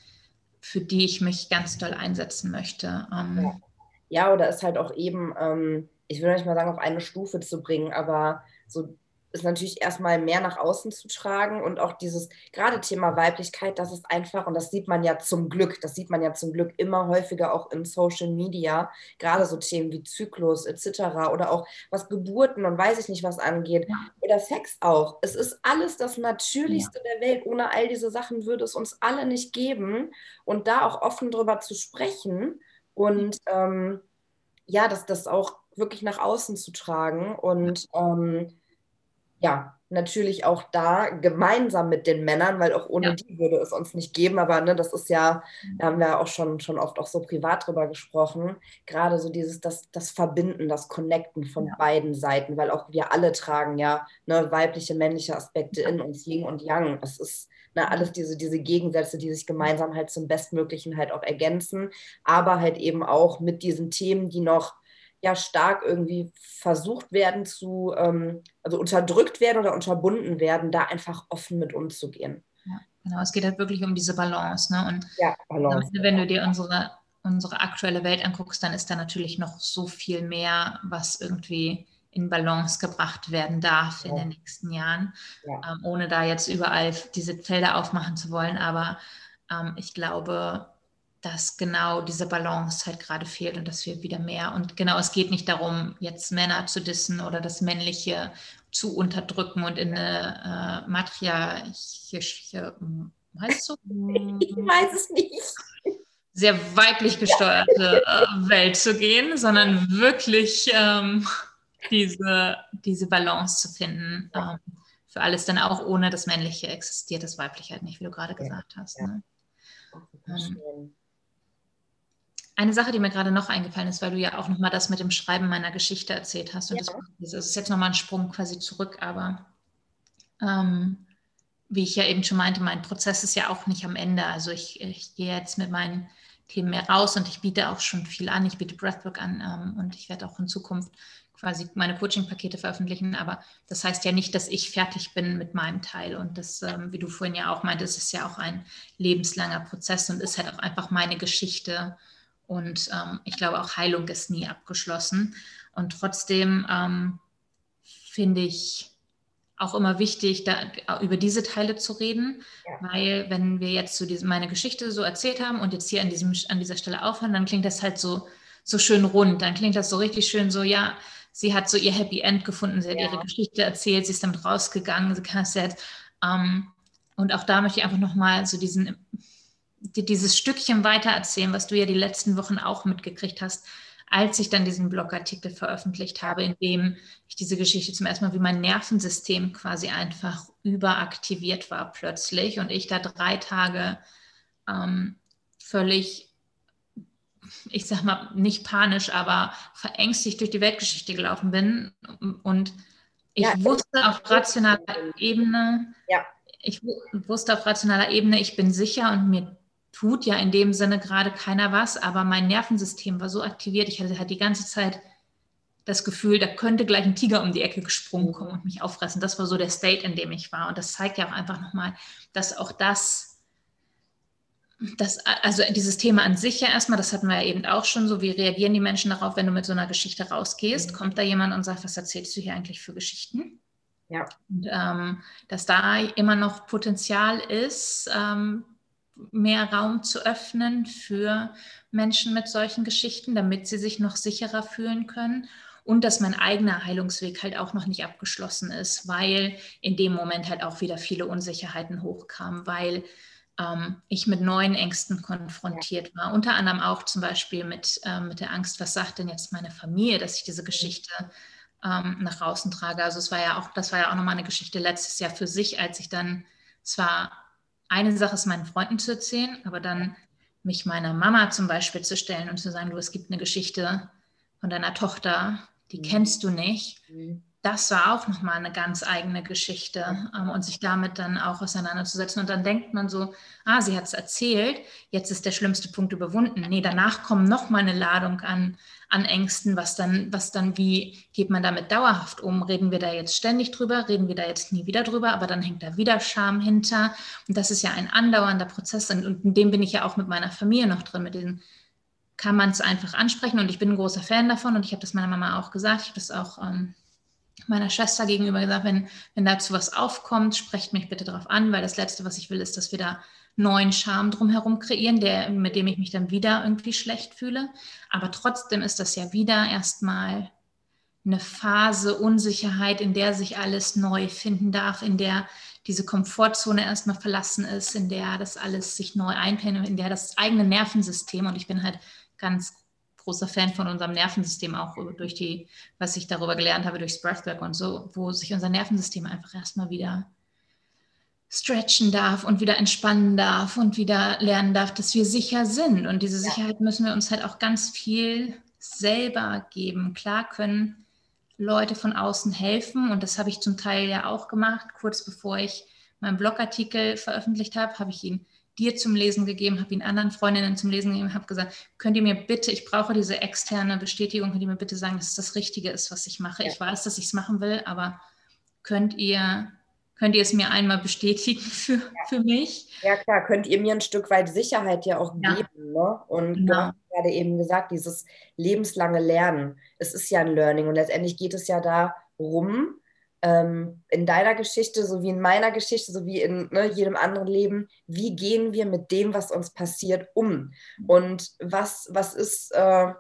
für die ich mich ganz doll einsetzen möchte. Ähm, ja. oder ist halt auch eben, ähm, ich will nicht mal sagen, auf eine Stufe zu bringen, aber so ist natürlich erstmal mehr nach außen zu tragen und auch dieses gerade Thema Weiblichkeit, das ist einfach, und das sieht man ja zum Glück, das sieht man ja zum Glück immer häufiger auch in Social Media, gerade so Themen wie Zyklus etc. oder auch was Geburten und weiß ich nicht was angeht ja. oder Sex auch. Es ist alles das Natürlichste ja. der Welt. Ohne all diese Sachen würde es uns alle nicht geben und da auch offen drüber zu sprechen und ähm, ja, das, das auch wirklich nach außen zu tragen und ähm, ja, natürlich auch da gemeinsam mit den Männern, weil auch ohne ja. die würde es uns nicht geben. Aber ne, das ist ja, da haben wir auch schon, schon oft auch so privat drüber gesprochen, gerade so dieses, das, das Verbinden, das Connecten von ja. beiden Seiten, weil auch wir alle tragen ja ne, weibliche, männliche Aspekte in uns, Yin und Yang. Das ist ne, alles diese, diese Gegensätze, die sich gemeinsam halt zum Bestmöglichen halt auch ergänzen, aber halt eben auch mit diesen Themen, die noch ja stark irgendwie versucht werden zu, ähm, also unterdrückt werden oder unterbunden werden, da einfach offen mit umzugehen. Ja, genau, es geht halt wirklich um diese Balance. Ne? Und ja, Balance. wenn du dir unsere, unsere aktuelle Welt anguckst, dann ist da natürlich noch so viel mehr, was irgendwie in Balance gebracht werden darf in den nächsten Jahren, ja. ähm, ohne da jetzt überall diese Felder aufmachen zu wollen. Aber ähm, ich glaube, dass genau diese Balance halt gerade fehlt und dass wir wieder mehr und genau, es geht nicht darum, jetzt Männer zu dissen oder das Männliche zu unterdrücken und in eine äh, matriarchische, heißt so? Ich weiß es nicht. Sehr weiblich gesteuerte äh, Welt zu gehen, sondern wirklich ähm, diese, diese Balance zu finden. Ähm, für alles dann auch ohne das Männliche existiert das Weibliche halt nicht, wie du gerade gesagt hast. Ne? Ähm, eine Sache, die mir gerade noch eingefallen ist, weil du ja auch nochmal das mit dem Schreiben meiner Geschichte erzählt hast. Und ja. das, ist jetzt nochmal ein Sprung quasi zurück, aber ähm, wie ich ja eben schon meinte, mein Prozess ist ja auch nicht am Ende. Also ich, ich gehe jetzt mit meinen Themen mehr raus und ich biete auch schon viel an. Ich biete Breathwork an ähm, und ich werde auch in Zukunft quasi meine Coaching-Pakete veröffentlichen. Aber das heißt ja nicht, dass ich fertig bin mit meinem Teil. Und das, ähm, wie du vorhin ja auch meintest, ist ja auch ein lebenslanger Prozess und ist halt auch einfach meine Geschichte. Und ähm, ich glaube, auch Heilung ist nie abgeschlossen. Und trotzdem ähm, finde ich, auch immer wichtig, da, über diese Teile zu reden, ja. weil wenn wir jetzt so diese, meine Geschichte so erzählt haben und jetzt hier an, diesem, an dieser Stelle aufhören, dann klingt das halt so, so schön rund, dann klingt das so richtig schön so, ja, sie hat so ihr Happy End gefunden, sie hat ja. ihre Geschichte erzählt, sie ist damit rausgegangen, sie kann es jetzt. Ähm, und auch da möchte ich einfach nochmal so diesen, die, dieses Stückchen weiter erzählen, was du ja die letzten Wochen auch mitgekriegt hast, als ich dann diesen Blogartikel veröffentlicht habe, in dem ich diese Geschichte zum ersten Mal, wie mein Nervensystem quasi einfach überaktiviert war plötzlich und ich da drei Tage ähm, völlig, ich sag mal, nicht panisch, aber verängstigt durch die Weltgeschichte gelaufen bin und ich ja, wusste auf rationaler Ebene, ja. ich wusste auf rationaler Ebene, ich bin sicher und mir tut ja in dem Sinne gerade keiner was, aber mein Nervensystem war so aktiviert, ich hatte halt die ganze Zeit das Gefühl, da könnte gleich ein Tiger um die Ecke gesprungen kommen und mich auffressen. Das war so der State, in dem ich war. Und das zeigt ja auch einfach nochmal, dass auch das, das, also dieses Thema an sich ja erstmal, das hatten wir ja eben auch schon so, wie reagieren die Menschen darauf, wenn du mit so einer Geschichte rausgehst? Mhm. Kommt da jemand und sagt, was erzählst du hier eigentlich für Geschichten? Ja. Und, ähm, dass da immer noch Potenzial ist, ähm, mehr Raum zu öffnen für Menschen mit solchen Geschichten, damit sie sich noch sicherer fühlen können. Und dass mein eigener Heilungsweg halt auch noch nicht abgeschlossen ist, weil in dem Moment halt auch wieder viele Unsicherheiten hochkamen, weil ähm, ich mit neuen Ängsten konfrontiert war. Unter anderem auch zum Beispiel mit, ähm, mit der Angst, was sagt denn jetzt meine Familie, dass ich diese Geschichte ähm, nach außen trage. Also es war ja auch, das war ja auch nochmal eine Geschichte letztes Jahr für sich, als ich dann zwar eine Sache ist, meinen Freunden zu erzählen, aber dann mich meiner Mama zum Beispiel zu stellen und zu sagen, du, es gibt eine Geschichte von deiner Tochter, die mhm. kennst du nicht. Mhm das war auch nochmal eine ganz eigene Geschichte ähm, und sich damit dann auch auseinanderzusetzen. Und dann denkt man so, ah, sie hat es erzählt, jetzt ist der schlimmste Punkt überwunden. Nee, danach kommt nochmal eine Ladung an, an Ängsten, was dann, was dann, wie geht man damit dauerhaft um? Reden wir da jetzt ständig drüber? Reden wir da jetzt nie wieder drüber? Aber dann hängt da wieder Scham hinter. Und das ist ja ein andauernder Prozess. Und, und in dem bin ich ja auch mit meiner Familie noch drin, mit diesen kann man es einfach ansprechen und ich bin ein großer Fan davon und ich habe das meiner Mama auch gesagt, ich habe das auch ähm, meiner Schwester gegenüber gesagt, wenn, wenn dazu was aufkommt, sprecht mich bitte darauf an, weil das Letzte, was ich will, ist, dass wir da neuen Charme drumherum kreieren, der, mit dem ich mich dann wieder irgendwie schlecht fühle. Aber trotzdem ist das ja wieder erstmal eine Phase Unsicherheit, in der sich alles neu finden darf, in der diese Komfortzone erstmal verlassen ist, in der das alles sich neu einpendelt, in der das eigene Nervensystem, und ich bin halt ganz großer Fan von unserem Nervensystem, auch durch die, was ich darüber gelernt habe, durchs Breathwork und so, wo sich unser Nervensystem einfach erstmal wieder stretchen darf und wieder entspannen darf und wieder lernen darf, dass wir sicher sind. Und diese Sicherheit müssen wir uns halt auch ganz viel selber geben. Klar können Leute von außen helfen und das habe ich zum Teil ja auch gemacht. Kurz bevor ich meinen Blogartikel veröffentlicht habe, habe ich ihn dir zum Lesen gegeben, habe ihn anderen Freundinnen zum Lesen gegeben, habe gesagt, könnt ihr mir bitte, ich brauche diese externe Bestätigung, könnt ihr mir bitte sagen, dass es das Richtige ist, was ich mache. Ich weiß, dass ich es machen will, aber könnt ihr, könnt ihr es mir einmal bestätigen für, ja. für mich? Ja klar, könnt ihr mir ein Stück weit Sicherheit ja auch ja. geben. Ne? Und genau. du hast gerade eben gesagt, dieses lebenslange Lernen, es ist ja ein Learning und letztendlich geht es ja darum, ähm, in deiner Geschichte, so wie in meiner Geschichte, so wie in ne, jedem anderen Leben, wie gehen wir mit dem, was uns passiert, um? Und was, was ist, äh,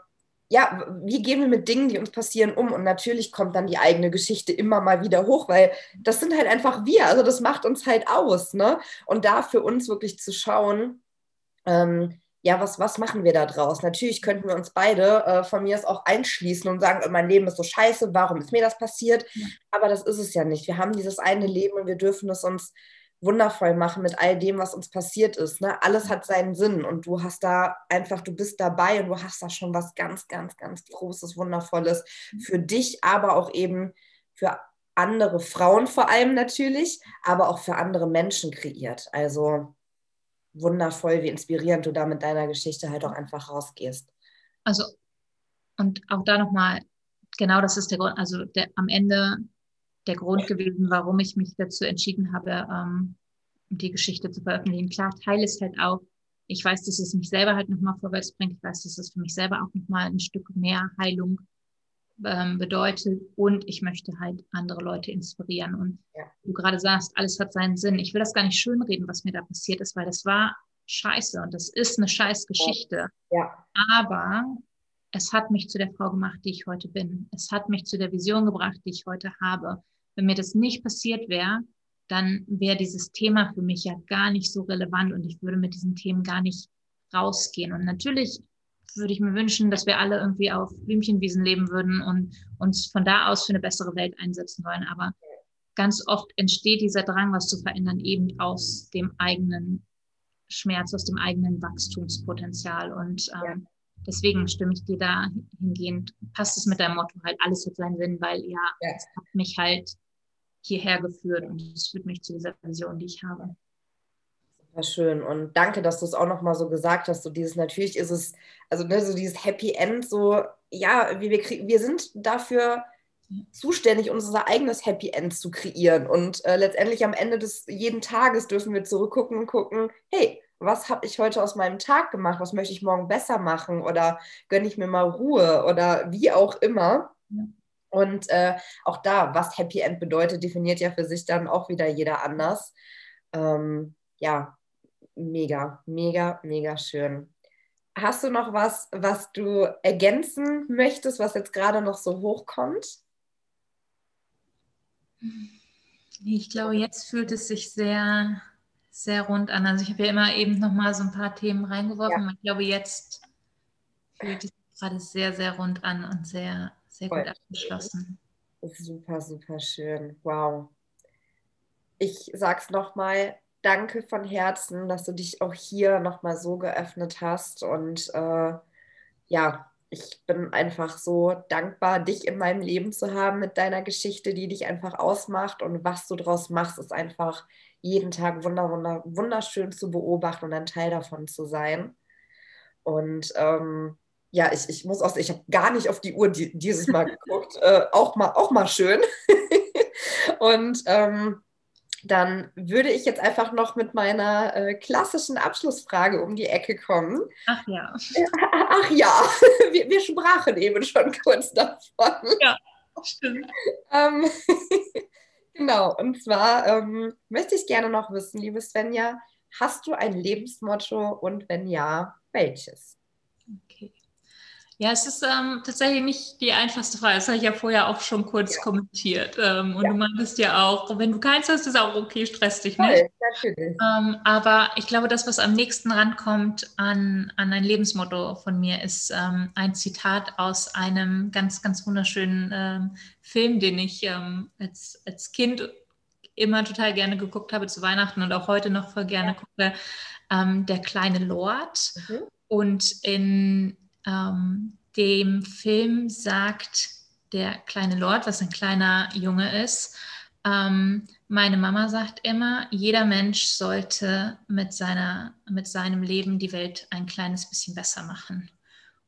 ja, wie gehen wir mit Dingen, die uns passieren, um? Und natürlich kommt dann die eigene Geschichte immer mal wieder hoch, weil das sind halt einfach wir, also das macht uns halt aus, ne? Und da für uns wirklich zu schauen, ähm, ja, was, was machen wir da draus? Natürlich könnten wir uns beide äh, von mir aus auch einschließen und sagen, mein Leben ist so scheiße, warum ist mir das passiert? Ja. Aber das ist es ja nicht. Wir haben dieses eine Leben und wir dürfen es uns wundervoll machen mit all dem, was uns passiert ist. Ne? Alles hat seinen Sinn und du hast da einfach, du bist dabei und du hast da schon was ganz, ganz, ganz Großes, Wundervolles mhm. für dich, aber auch eben für andere Frauen vor allem natürlich, aber auch für andere Menschen kreiert. Also wundervoll, wie inspirierend du da mit deiner Geschichte halt auch einfach rausgehst. Also, und auch da nochmal, genau das ist der Grund, also der, am Ende der Grund gewesen, warum ich mich dazu entschieden habe, ähm, die Geschichte zu veröffentlichen. Klar, Teil ist halt auch, ich weiß, dass es mich selber halt nochmal vorwärts bringt. Ich weiß, dass es für mich selber auch nochmal ein Stück mehr Heilung ähm, bedeutet. Und ich möchte halt andere Leute inspirieren. Und ja. du gerade sagst, alles hat seinen Sinn. Ich will das gar nicht schönreden, was mir da passiert ist, weil das war scheiße und das ist eine scheiß Geschichte. Ja. Aber es hat mich zu der Frau gemacht, die ich heute bin. Es hat mich zu der Vision gebracht, die ich heute habe. Wenn mir das nicht passiert wäre, dann wäre dieses Thema für mich ja gar nicht so relevant und ich würde mit diesen Themen gar nicht rausgehen. Und natürlich würde ich mir wünschen, dass wir alle irgendwie auf Blümchenwiesen leben würden und uns von da aus für eine bessere Welt einsetzen wollen. Aber ganz oft entsteht dieser Drang, was zu verändern, eben aus dem eigenen Schmerz, aus dem eigenen Wachstumspotenzial. Und ähm, deswegen stimme ich dir da hingehend, passt es mit deinem Motto halt, alles hat seinen Sinn, weil ja, ja. es hat mich halt hierher geführt und es führt mich zu dieser Vision, die ich habe. Super schön und danke, dass du es auch nochmal so gesagt hast. So dieses, natürlich ist es, also ne, so dieses Happy End, so, ja, wir, wir, wir sind dafür zuständig, unser eigenes Happy End zu kreieren. Und äh, letztendlich am Ende des jeden Tages dürfen wir zurückgucken und gucken, hey, was habe ich heute aus meinem Tag gemacht? Was möchte ich morgen besser machen? Oder gönne ich mir mal Ruhe? Oder wie auch immer. Ja. Und äh, auch da, was Happy End bedeutet, definiert ja für sich dann auch wieder jeder anders. Ähm, ja, mega, mega, mega schön. Hast du noch was, was du ergänzen möchtest, was jetzt gerade noch so hochkommt? Ich glaube, jetzt fühlt es sich sehr, sehr rund an. Also ich habe ja immer eben noch mal so ein paar Themen reingeworfen. Ja. Ich glaube, jetzt fühlt es sich gerade sehr, sehr rund an und sehr sehr Voll. gut abgeschlossen. Super, super schön. Wow. Ich sag's nochmal, danke von Herzen, dass du dich auch hier nochmal so geöffnet hast. Und äh, ja, ich bin einfach so dankbar, dich in meinem Leben zu haben mit deiner Geschichte, die dich einfach ausmacht. Und was du draus machst, ist einfach jeden Tag wunder, wunder, wunderschön zu beobachten und ein Teil davon zu sein. Und ähm, ja, ich, ich muss auch, ich habe gar nicht auf die Uhr die, dieses Mal geguckt. Äh, auch, mal, auch mal schön. und ähm, dann würde ich jetzt einfach noch mit meiner äh, klassischen Abschlussfrage um die Ecke kommen. Ach ja. Ach ja, wir, wir sprachen eben schon kurz davon. Ja, stimmt. ähm, genau, und zwar ähm, möchte ich gerne noch wissen, liebe Svenja, hast du ein Lebensmotto und wenn ja, welches? Ja, es ist ähm, tatsächlich nicht die einfachste Frage. Das habe ich ja vorher auch schon kurz ja. kommentiert. Ähm, und ja. du meintest ja auch, wenn du keins hast, ist auch okay, stress dich nicht. Voll, natürlich. Ähm, aber ich glaube, das, was am nächsten rankommt an, an ein Lebensmotto von mir, ist ähm, ein Zitat aus einem ganz, ganz wunderschönen ähm, Film, den ich ähm, als, als Kind immer total gerne geguckt habe zu Weihnachten und auch heute noch voll gerne ja. gucke, Der kleine Lord. Mhm. Und in ähm, dem Film sagt der kleine Lord, was ein kleiner Junge ist, ähm, meine Mama sagt immer, jeder Mensch sollte mit, seiner, mit seinem Leben die Welt ein kleines bisschen besser machen.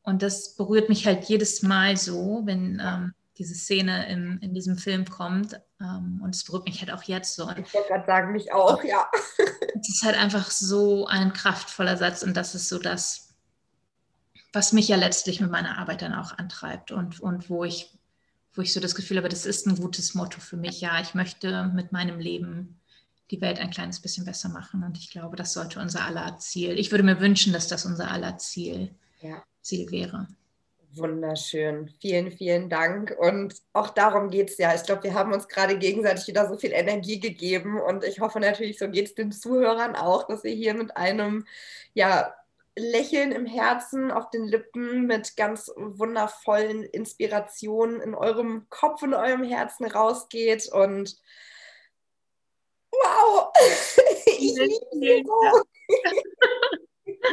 Und das berührt mich halt jedes Mal so, wenn ähm, diese Szene im, in diesem Film kommt. Ähm, und es berührt mich halt auch jetzt so. Ich wollte gerade sagen, mich auch, ja. Es ist halt einfach so ein kraftvoller Satz und das ist so das, was mich ja letztlich mit meiner Arbeit dann auch antreibt und, und wo ich wo ich so das Gefühl habe, das ist ein gutes Motto für mich. Ja, ich möchte mit meinem Leben die Welt ein kleines bisschen besser machen. Und ich glaube, das sollte unser aller Ziel. Ich würde mir wünschen, dass das unser aller Ziel, ja. Ziel wäre. Wunderschön. Vielen, vielen Dank. Und auch darum geht es ja. Ich glaube, wir haben uns gerade gegenseitig wieder so viel Energie gegeben. Und ich hoffe natürlich, so geht es den Zuhörern auch, dass ihr hier mit einem ja, Lächeln im Herzen, auf den Lippen, mit ganz wundervollen Inspirationen in eurem Kopf und eurem Herzen rausgeht. Und wow, ich liebe sie so.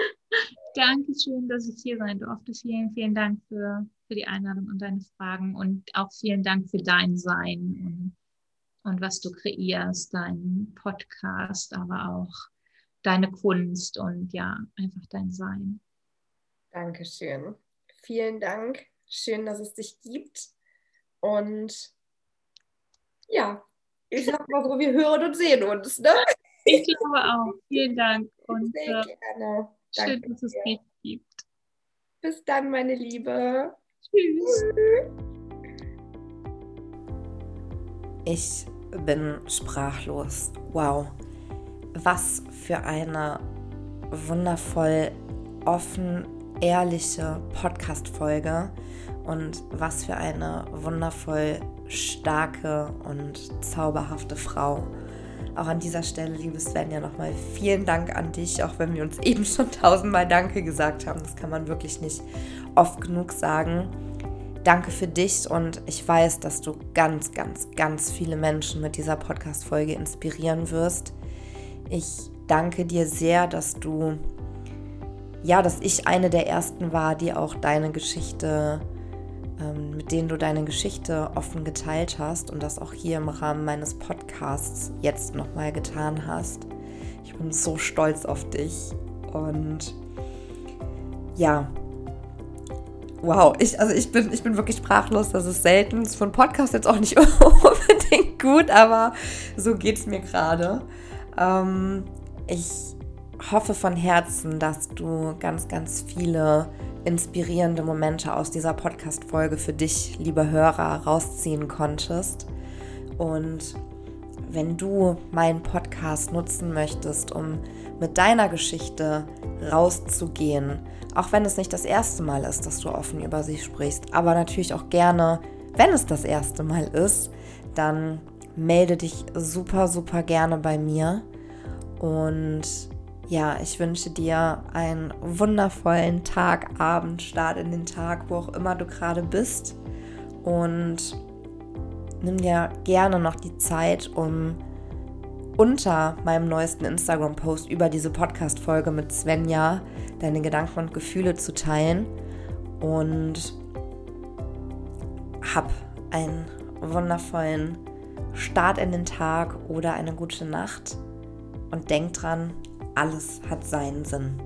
Dankeschön, dass ich hier sein durfte. Vielen, vielen Dank für, für die Einladung und deine Fragen und auch vielen Dank für dein Sein und und was du kreierst, deinen Podcast, aber auch deine Kunst und ja, einfach dein Sein. Dankeschön. Vielen Dank. Schön, dass es dich gibt. Und ja, ich sag mal so, wir hören und sehen uns. Ne? Ich glaube auch. Vielen Dank. Und, Sehr äh, gerne. Danke schön, dass es dich gibt. Bis dann, meine Liebe. Tschüss. Ich bin sprachlos. Wow. Was für eine wundervoll offen, ehrliche Podcast-Folge und was für eine wundervoll starke und zauberhafte Frau. Auch an dieser Stelle, liebe Svenja, nochmal vielen Dank an dich, auch wenn wir uns eben schon tausendmal Danke gesagt haben. Das kann man wirklich nicht oft genug sagen. Danke für dich und ich weiß, dass du ganz, ganz, ganz viele Menschen mit dieser Podcast-Folge inspirieren wirst. Ich danke dir sehr, dass du, ja, dass ich eine der ersten war, die auch deine Geschichte ähm, mit denen du deine Geschichte offen geteilt hast und das auch hier im Rahmen meines Podcasts jetzt nochmal getan hast. Ich bin so stolz auf dich und ja, wow, ich, also ich bin, ich bin wirklich sprachlos, das ist selten. Das ist von Podcast jetzt auch nicht unbedingt gut, aber so geht es mir gerade. Ähm, ich hoffe von Herzen, dass du ganz, ganz viele inspirierende Momente aus dieser Podcast-Folge für dich, liebe Hörer, rausziehen konntest. Und wenn du meinen Podcast nutzen möchtest, um mit deiner Geschichte rauszugehen, auch wenn es nicht das erste Mal ist, dass du offen über sie sprichst, aber natürlich auch gerne, wenn es das erste Mal ist, dann melde dich super, super gerne bei mir. Und ja, ich wünsche dir einen wundervollen Tag, Abend, Start in den Tag, wo auch immer du gerade bist. Und nimm dir gerne noch die Zeit, um unter meinem neuesten Instagram-Post über diese Podcast-Folge mit Svenja deine Gedanken und Gefühle zu teilen. Und hab einen wundervollen Start in den Tag oder eine gute Nacht. Und denk dran, alles hat seinen Sinn.